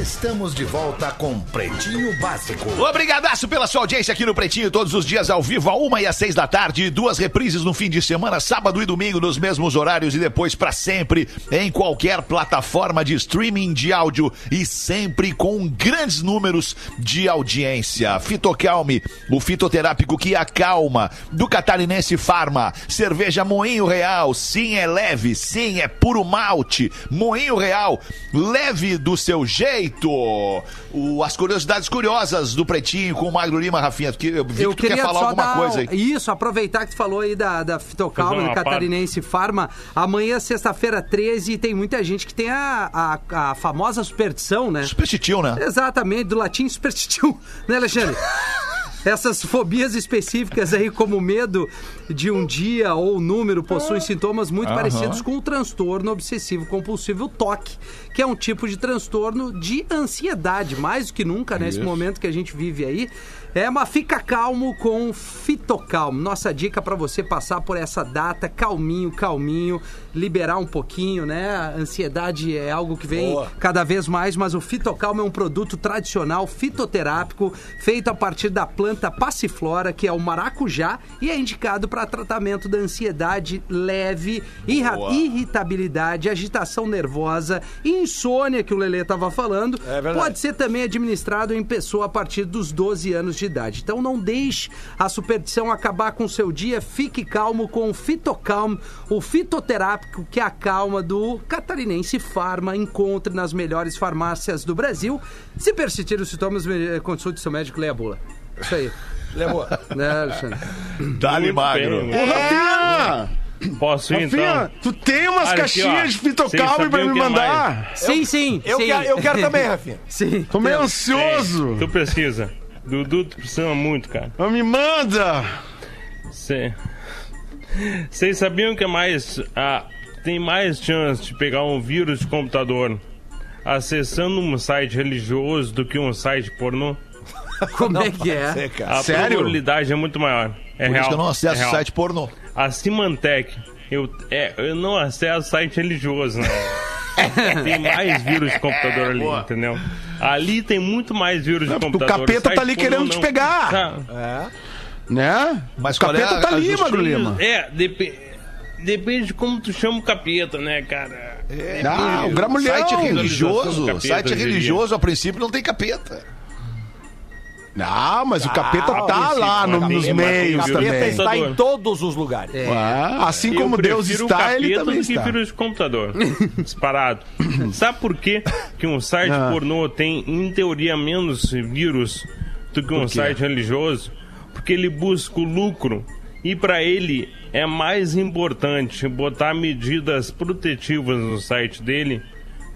Estamos de volta com Pretinho Básico. Obrigadaço pela sua audiência aqui no Pretinho, todos os dias ao vivo, a uma e às seis da tarde, duas reprises no fim de semana, sábado e domingo, nos mesmos horários e depois para sempre, em qualquer plataforma de streaming de áudio e sempre com grandes números de audiência. Fitocalme, o fitoterápico que acalma, do Catarinense Farma, cerveja Moinho Real, sim é leve, sim é puro malte, Moinho Real, leve do seu jeito. O, as curiosidades curiosas do Pretinho com o Magro Lima, Rafinha, que eu vi que tu quer falar alguma dar coisa aí. Isso, aproveitar que tu falou aí da, da Fitocalma, do Catarinense Farma. Amanhã, sexta-feira 13, e tem muita gente que tem a, a, a famosa superstição, né? Superstitil, né? Exatamente, do latim superstition, né, Alexandre? Essas fobias específicas aí, como medo de um dia ou número, possuem sintomas muito Aham. parecidos com o transtorno obsessivo compulsivo TOC, que é um tipo de transtorno de ansiedade, mais do que nunca nesse momento que a gente vive aí. É, mas fica calmo com Fitocalmo. Nossa dica para você passar por essa data calminho, calminho, liberar um pouquinho, né? A ansiedade é algo que vem cada vez mais, mas o Fitocalmo é um produto tradicional fitoterápico feito a partir da planta passiflora, que é o maracujá, e é indicado para tratamento da ansiedade leve, irra- irritabilidade, agitação nervosa, insônia, que o Lelê estava falando. É. Pode ser também administrado em pessoa a partir dos 12 anos de idade. Então não deixe a superstição acabar com o seu dia. Fique calmo com o Fitocalm, o fitoterápico que acalma do Catarinense Farma. Encontre nas melhores farmácias do Brasil. Se persistir os sintomas, me- consulte seu médico, leia a bula. Isso aí. Levou. Né, Alexandre? Dá-lhe Muito magro. bem. Ô, Rafinha! Posso ir, Rafinha, então? tu tem umas Olha aqui, caixinhas ó. de fitocalme pra me é mandar? Sim, sim. Eu, sim. quero, eu quero também, Rafinha. Sim. Tô meio ansioso. Tu precisa. Dudu, tu precisa muito, cara. Mas Me manda! Cê- Vocês sabiam que é mais. Ah, tem mais chance de pegar um vírus de computador acessando um site religioso do que um site pornô? Como é que é? A Sério? probabilidade é muito maior. É Por real. isso que eu não é acesso real. site pornô. A Symantec, eu, é, eu não acesso site religioso, né? tem mais vírus de computador ali, entendeu? Ali tem muito mais vírus de o computador. capeta Site tá ali querendo te não. pegar. Tá. Né? Mas o é capeta a- tá ali? Magro Lima. É, depe- depende de como tu chama o capeta, né, cara? Ah, o gramulhão. Site religioso, capeta, site religioso, a princípio, não tem capeta. Não, mas o capeta Ah, tá sim, lá no- capeta, nos meios o Capeta também. está em todos os lugares. Ah, assim como eu Deus prefiro está, capeta ele também está. vírus de computador. Disparado. Sabe por quê que um site Ah. pornô tem, em teoria, menos vírus do que um site religioso? Porque ele busca o lucro. E para ele é mais importante botar medidas protetivas no site dele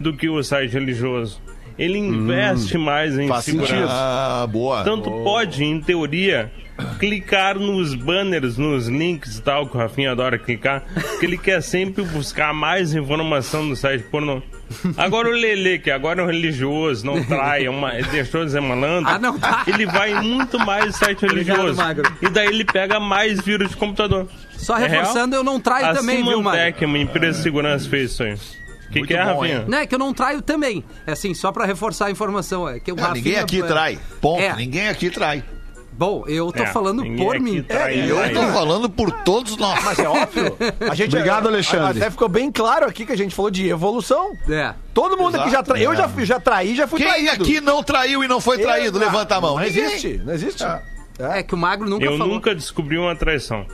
do que o site religioso. Ele investe mais em Hum, faz segurança. sentido. Ah, boa. Tanto pode, em teoria, clicar nos banners, nos links e tal, que o Rafinha adora clicar, que ele quer sempre buscar mais informação no site pornô. Agora o Lele, que agora é um religioso, não trai, é uma, ele deixou de ser malandro, Ah, não tá. ele vai muito mais no site Obrigado, religioso. Magro. E daí ele pega mais vírus de computador. Só É real? reforçando, eu não traio A também, viu, Mário? Symantec, uma empresa de segurança, fez isso aí. O que, Muito que é, bom, Rafinha? Não, é que eu não traio também. É assim, só pra reforçar a informação. É que o Ah, ninguém Rafinha- aqui trai. Ponto. É. Ninguém aqui trai. Bom, eu tô É, falando ninguém por mim. trai, Eu trai. tô falando por todos nós. Mas é óbvio. A gente, Obrigado, Alexandre. Até ficou bem claro aqui que a gente falou de evolução. É. Todo mundo aqui já traiu. Eu já, já traí, já fui Quem traído. aqui não traiu e não foi traído? Eu- Levanta a mão. Não Ninguém. existe, não existe. É que o Magro nunca Eu falou. nunca descobri uma traição.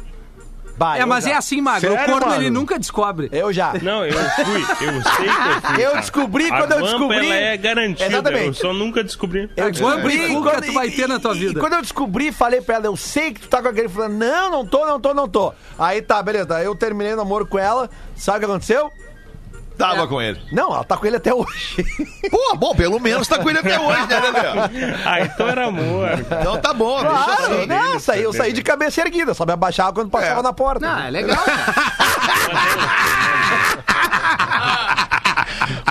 Bah, É, mas já. é assim, Magro. Sério, o corno Magro? ele nunca descobre. Eu já. Não, eu fui, eu sei que eu fui. Eu cara. descobri a quando eu descobri- ela é garantida, Exatamente. eu só nunca descobri. Eu descobri Quanto cuca tu vai ter na tua e- vida? E quando eu descobri, falei pra ela, eu sei que tu tá com aquele. Falando, não, não tô, não tô, não tô. Aí tá, beleza. Aí eu terminei o namoro com ela. Sabe o que aconteceu? Tava com ele. Não, ela tá com ele até hoje. Pô, bom, pelo menos tá com ele até hoje, né, Lelê? Ah, então era amor. Então tá bom, deixa Claro, assim. não, saí, eu saí de cabeça erguida, sabe? Abaixava quando passava É. na porta. Não, é legal.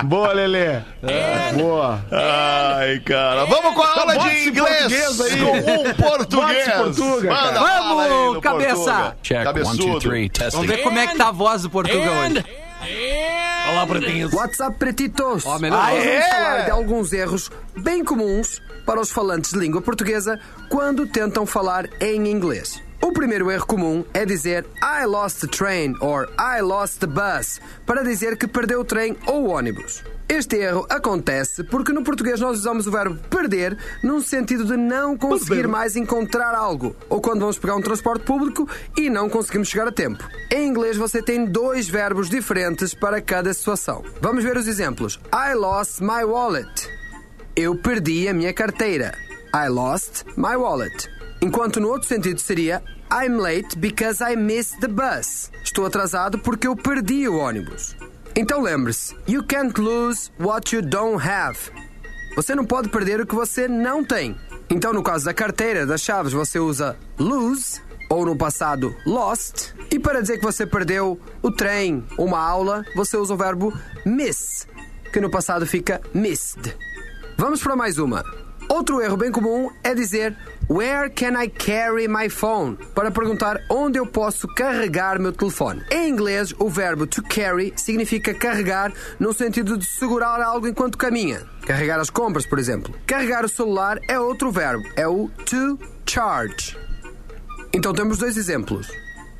Boa, Lelê. Boa. Ai, cara. Vamos com a aula bota de inglês aí. com um português. Portuga, Manda Vamos, cabeça. Portuga. Check, one, two, Cabeçudo. three. Vamos ver como é que tá a voz do Portugal And hoje. Olá, pretinhos. WhatsApp pretitos. Ó, melhor. Ah, Nós vamos é? falar de alguns erros bem comuns para os falantes de língua portuguesa quando tentam falar em inglês. O primeiro erro comum é dizer I lost the train or I lost the bus para dizer que perdeu o trem ou o ônibus. Este erro acontece porque no português nós usamos o verbo perder num sentido de não conseguir mais encontrar algo, ou quando vamos pegar um transporte público e não conseguimos chegar a tempo. Em inglês você tem dois verbos diferentes para cada situação. Vamos ver os exemplos. I lost my wallet. Eu perdi a minha carteira. I lost my wallet. Enquanto no outro sentido seria I'm late because I missed the bus. Estou atrasado porque eu perdi o ônibus. Então lembre-se, you can't lose what you don't have. Você não pode perder o que você não tem. Então, no caso da carteira, das chaves, você usa lose, ou no passado, lost. E para dizer que você perdeu o trem, uma aula, você usa o verbo miss, que no passado fica missed. Vamos para mais uma. Outro erro bem comum é dizer Where can I carry my phone? Para perguntar onde eu posso carregar meu telefone. Em inglês, o verbo to carry significa carregar no sentido de segurar algo enquanto caminha. Carregar as compras, por exemplo. Carregar o celular é outro verbo, é o to charge. Então temos dois exemplos.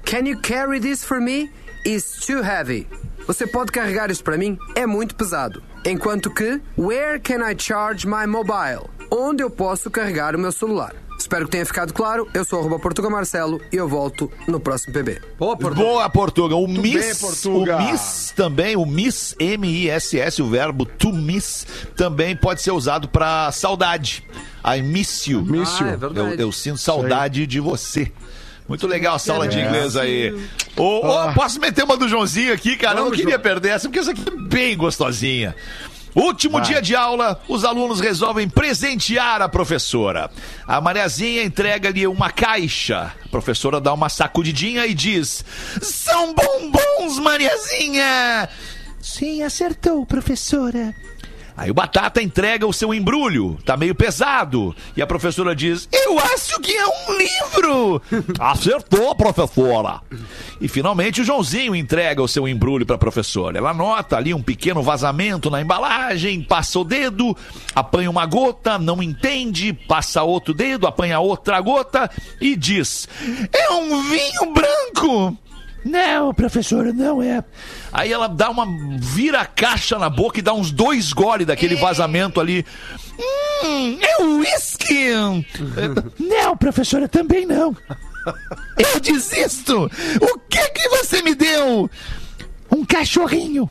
Can you carry this for me? Is too heavy. Você pode carregar isto para mim? É muito pesado. Enquanto que Where can I charge my mobile? Onde eu posso carregar o meu celular? Espero que tenha ficado claro. Eu sou arroba Portuga Marcelo e eu volto no próximo PB. Pô, por... Boa, Portuga. O miss, bem, Portuga. o miss também, o miss, M-I-S-S, o verbo to miss, também pode ser usado pra saudade. I miss you. Miss you. Ah, é verdade. Eu, eu sinto saudade de você. Muito legal essa aula de inglês aí. Ô, ô, posso meter uma do Joãozinho aqui, cara? Eu não queria perder essa, porque essa aqui é bem gostosinha. Último dia de aula, os alunos resolvem presentear a professora. A Mariazinha entrega-lhe uma caixa. A professora dá uma sacudidinha e diz: São bombons, Mariazinha! Sim, acertou, professora. Aí o Batata entrega o seu embrulho, tá meio pesado. E a professora diz: Eu acho que é um livro! Acertou, professora! E finalmente o Joãozinho entrega o seu embrulho pra professora. Ela nota ali um pequeno vazamento na embalagem, passa o dedo, apanha uma gota, não entende, passa outro dedo, apanha outra gota e diz: É um vinho branco! Não, professora, não é. Aí ela dá uma vira a caixa na boca e dá uns dois gole daquele vazamento ali. Hum, é uísque! Não, professora, também não. Eu desisto! O que que você me deu? Um cachorrinho.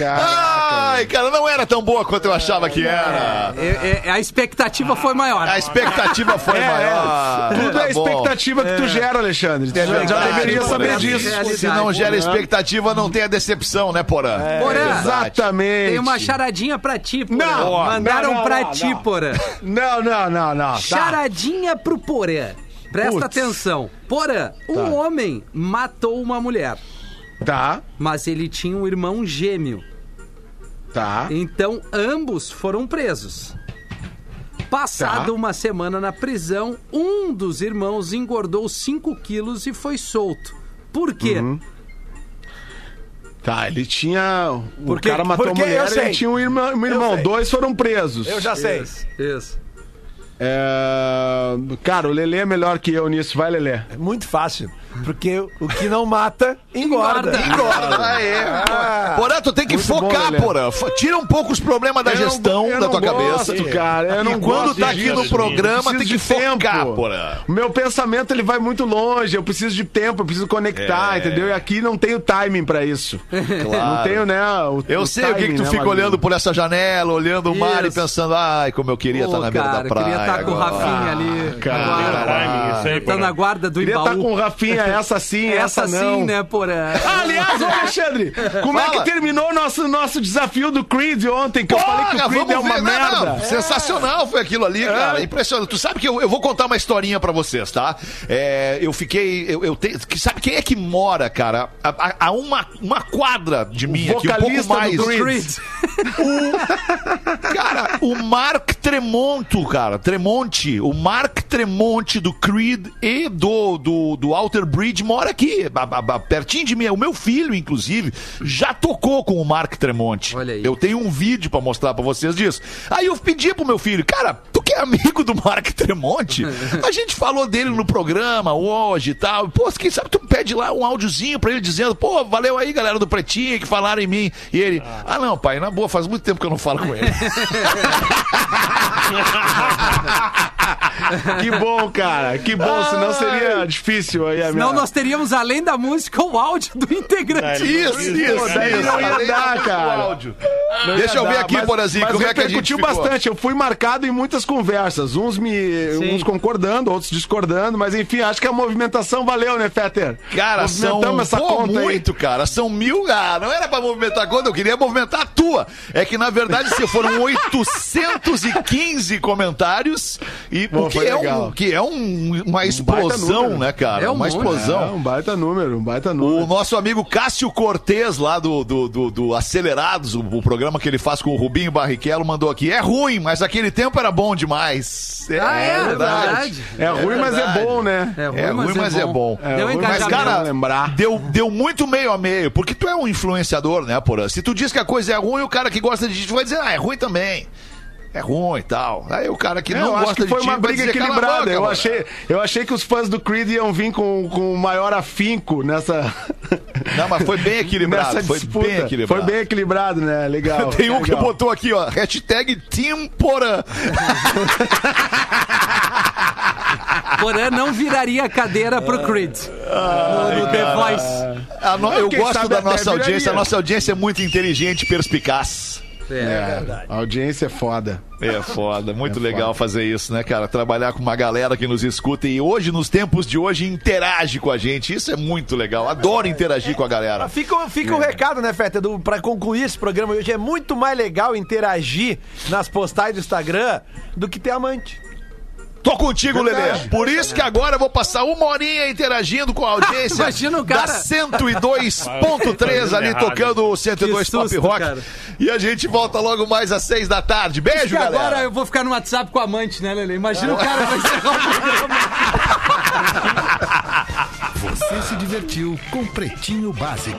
Ai, cara, não era tão boa quanto eu achava que era. É, é, a expectativa foi maior. A expectativa foi maior. Tudo é a Tá bom. expectativa que tu gera, Alexandre. Tu já, deveria saber disso. Realidade. Se não gera expectativa, não tem a decepção, né, Porã? Porã, Exatamente. Tem uma charadinha pra ti, Porã. Não, Mandaram não, não, pra não, ti, não. Porã. Não, não, não, não. Tá. Charadinha pro Porã. Presta Putz. atenção. Porã, um homem matou uma mulher, Tá, mas ele tinha um irmão gêmeo. tá. Então, ambos foram presos. Passada Tá. uma semana na prisão, um dos irmãos engordou 5 quilos e foi solto. Por quê? Uhum. Tá, ele tinha. O Por quê? cara matou a Por quê? Eu mulher sei. ele tinha um irmão. Um irmão. sei. Dois foram presos. Eu já sei. Isso, isso. É... Cara, o Lelê é melhor que eu nisso. Vai, Lelê. É muito fácil. Porque o que não mata, engorda. Engorda. Ah, é. Porã, tu tem que Muito focar. Porã. Tira um pouco os problemas da Eu não- gestão eu da não tua gosto, cabeça. cara. Eu e não quando gosto tá aqui no programa, tem que de focar. Porã. O meu pensamento ele vai muito longe. Eu preciso de tempo, eu preciso conectar, É. entendeu? E aqui não tenho timing pra isso. Não tenho, né? O, Eu o sei o que, que tu né, fica Magrinho? olhando por essa janela, olhando o mar e pensando, ai, como eu queria estar Pô, na beira cara, da praia. queria estar com o agora." Rafinha ali. cara. na guarda. Timing, isso aí, Tá na guarda do Queria Imbaú. estar com o Rafinha, essa sim, essa, Essa não. sim, né, Porã? Aliás, ô Alexandre, como é Fala. que terminou o nosso, nosso desafio do Creed ontem? Que eu falei que o Porra, Creed é uma ver. Não, merda. não, Sensacional foi aquilo ali, cara. Impressionante. Tu sabe que eu, eu vou contar uma historinha pra vocês, tá? É, eu fiquei. Eu, eu tenho, que sabe quem é que mora, cara? A, a- a uma, uma quadra de mim aqui, um pouco vocalista do mais. Creed. Cara, Cara, o Mark Tremonto, cara, Tremonte, o Mark Tremonte do Creed e do, do, do Alter Bridge mora aqui, pertinho de mim. O meu filho, inclusive, já tocou com o Mark Tremonte. Olha aí. Eu tenho um vídeo pra mostrar pra vocês disso. Aí eu pedi pro meu filho, cara, tu que é amigo do Mark Tremonte? A gente falou dele no programa hoje e tal. Pô, quem sabe tu pede lá um áudiozinho pra ele dizendo, pô, valeu aí, galera do Pretinho, que falaram em mim. E ele, ah, não, pai, na boa, faz muito tempo que eu não falo com ele. Que bom, cara. Que bom, senão seria difícil aí a minha... Senão nós teríamos, além da música, o áudio do integrante. Isso, isso, daí isso. não ia dar, cara. Deixa eu ver dar, aqui, mas- Porazinho, mas como é que a gente bastante. Eu fui marcado em muitas conversas. Uns me uns concordando, outros discordando, mas enfim, acho que a movimentação valeu, né, Fetter? Cara, são essa pô, conta aí. muito, cara. São mil. Ah, não era pra movimentar a conta, eu queria movimentar a tua. É que, na verdade, se foram 815 comentários, e Pô, o que é, um, que é um- uma explosão, número. né, cara? É um uma monte. explosão. É, um baita número, um baita O número. nosso amigo Cássio Cortez, lá do, do, do- do Acelerados, o, o programa que ele faz com o Rubinho Barrichello, mandou aqui. É ruim, mas aquele tempo era bom demais. Ah, é, verdade. É ruim, mas é verdade. bom, né? É ruim, É ruim, mas é bom. É Deu ruim, Mas, cara, lembrar. Deu, deu muito meio a meio, porque tu é um influenciador, né, Porã? Se tu diz que a coisa é ruim, o cara que gosta de ti vai dizer, ah, é ruim também. É ruim e tal. Aí o cara que não acho gosta que foi de ti uma briga dizer, "Cala a equilibrada. boca, eu, mano." achei, eu achei que os fãs do Creed iam vir com, com maior afinco nessa, Não, mas foi bem equilibrado. nessa Foi disputa. bem equilibrado. Foi bem equilibrado, né? Legal. Tem um que legal. botou aqui, ó, hashtag Team Porã. Porém, não viraria a cadeira pro Creed. no, no The Voice. A no- eu Quem gosto da nossa audiência, viraria. a nossa audiência é muito inteligente e perspicaz. É, a audiência é foda. É foda, muito É legal foda. fazer isso, né, cara? Trabalhar com uma galera que nos escuta e hoje, nos tempos de hoje, interage com a gente. Isso é muito legal. Adoro interagir com a galera. Fica, fica o recado, né, Feta, do, pra concluir esse programa hoje. É muito mais legal interagir nas postagens do Instagram do que ter amante. Tô contigo, Lelê. Por isso que agora eu vou passar uma horinha interagindo com a audiência. Imagina o cara. Da 102.3 ali Errado. tocando o 102 Que Pop susto, Rock. cara. E a gente volta logo mais às 6 da tarde. Beijo, galera. agora eu vou ficar no WhatsApp com a amante, né, Lele? Imagina o cara vai encerrar o programa. Você se divertiu com Pretinho Básico.